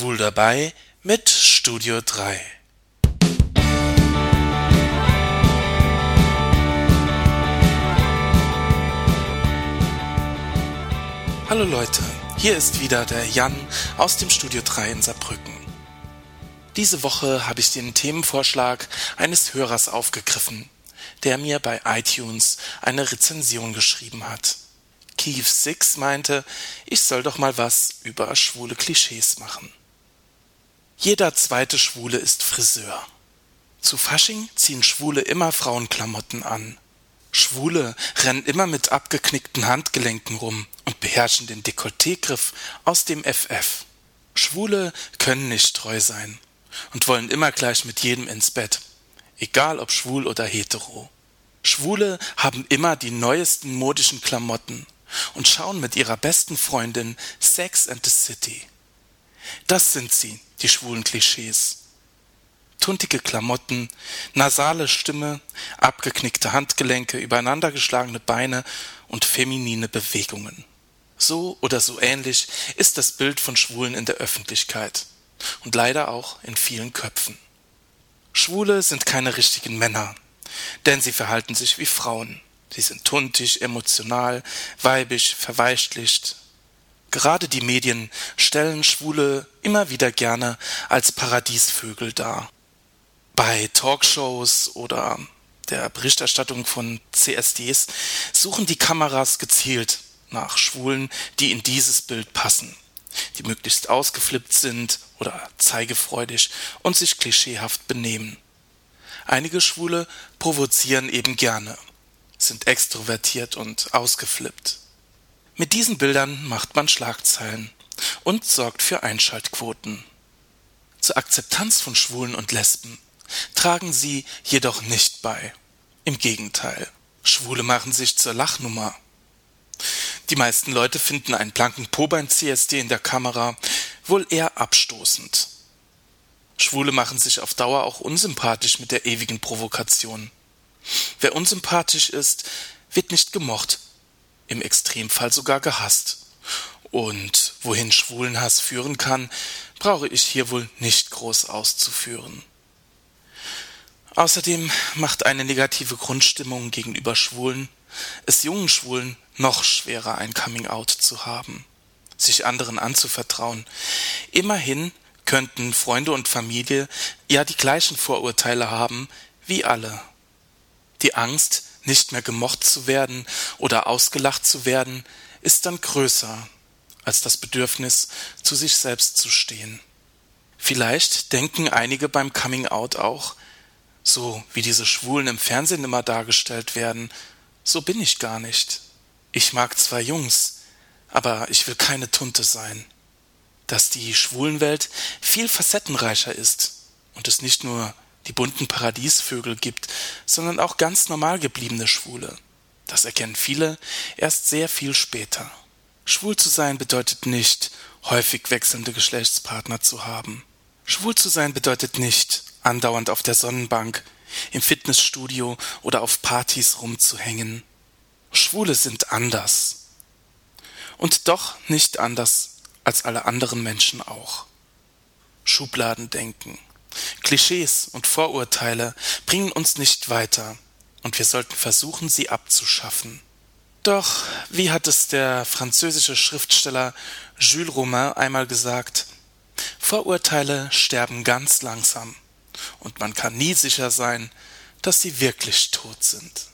Schwul dabei mit Studio 3. Hallo Leute, hier ist wieder der Jan aus dem Studio 3 in Saarbrücken. Diese Woche habe ich den Themenvorschlag eines Hörers aufgegriffen, der mir bei iTunes eine Rezension geschrieben hat. Keith Six meinte, ich soll doch mal was über schwule Klischees machen. Jeder zweite Schwule ist Friseur. Zu Fasching ziehen Schwule immer Frauenklamotten an. Schwule rennen immer mit abgeknickten Handgelenken rum und beherrschen den Dekolletegriff aus dem FF. Schwule können nicht treu sein und wollen immer gleich mit jedem ins Bett, egal ob schwul oder hetero. Schwule haben immer die neuesten modischen Klamotten und schauen mit ihrer besten Freundin Sex and the City. Das sind sie, die schwulen Klischees. Tuntige Klamotten, nasale Stimme, abgeknickte Handgelenke, übereinandergeschlagene Beine und feminine Bewegungen. So oder so ähnlich ist das Bild von Schwulen in der Öffentlichkeit und leider auch in vielen Köpfen. Schwule sind keine richtigen Männer, denn sie verhalten sich wie Frauen. Sie sind tuntig, emotional, weibisch, verweichlicht. Gerade die Medien stellen Schwule immer wieder gerne als Paradiesvögel dar. Bei Talkshows oder der Berichterstattung von CSDs suchen die Kameras gezielt nach Schwulen, die in dieses Bild passen, die möglichst ausgeflippt sind oder zeigefreudig und sich klischeehaft benehmen. Einige Schwule provozieren eben gerne, sind extrovertiert und ausgeflippt. Mit diesen Bildern macht man Schlagzeilen und sorgt für Einschaltquoten. Zur Akzeptanz von Schwulen und Lesben tragen sie jedoch nicht bei. Im Gegenteil, Schwule machen sich zur Lachnummer. Die meisten Leute finden einen blanken Po beim CSD in der Kamera wohl eher abstoßend. Schwule machen sich auf Dauer auch unsympathisch mit der ewigen Provokation. Wer unsympathisch ist, wird nicht gemocht, im Extremfall sogar gehasst. Und wohin Schwulenhass führen kann, brauche ich hier wohl nicht groß auszuführen. Außerdem macht eine negative Grundstimmung gegenüber Schwulen es jungen Schwulen noch schwerer, ein Coming-out zu haben, sich anderen anzuvertrauen. Immerhin könnten Freunde und Familie ja die gleichen Vorurteile haben wie alle. Die Angst, nicht mehr gemocht zu werden oder ausgelacht zu werden, ist dann größer als das Bedürfnis, zu sich selbst zu stehen. Vielleicht denken einige beim Coming Out auch, so wie diese Schwulen im Fernsehen immer dargestellt werden, so bin ich gar nicht. Ich mag zwar Jungs, aber ich will keine Tunte sein. Dass die Schwulenwelt viel facettenreicher ist und es nicht nur die bunten Paradiesvögel gibt, sondern auch ganz normal gebliebene Schwule. Das erkennen viele erst sehr viel später. Schwul zu sein bedeutet nicht, häufig wechselnde Geschlechtspartner zu haben. Schwul zu sein bedeutet nicht, andauernd auf der Sonnenbank, im Fitnessstudio oder auf Partys rumzuhängen. Schwule sind anders. Und doch nicht anders als alle anderen Menschen auch. Schubladendenken, Klischees und Vorurteile bringen uns nicht weiter, und wir sollten versuchen, sie abzuschaffen. Doch, wie hat es der französische Schriftsteller Jules Romain einmal gesagt, Vorurteile sterben ganz langsam, und man kann nie sicher sein, dass sie wirklich tot sind.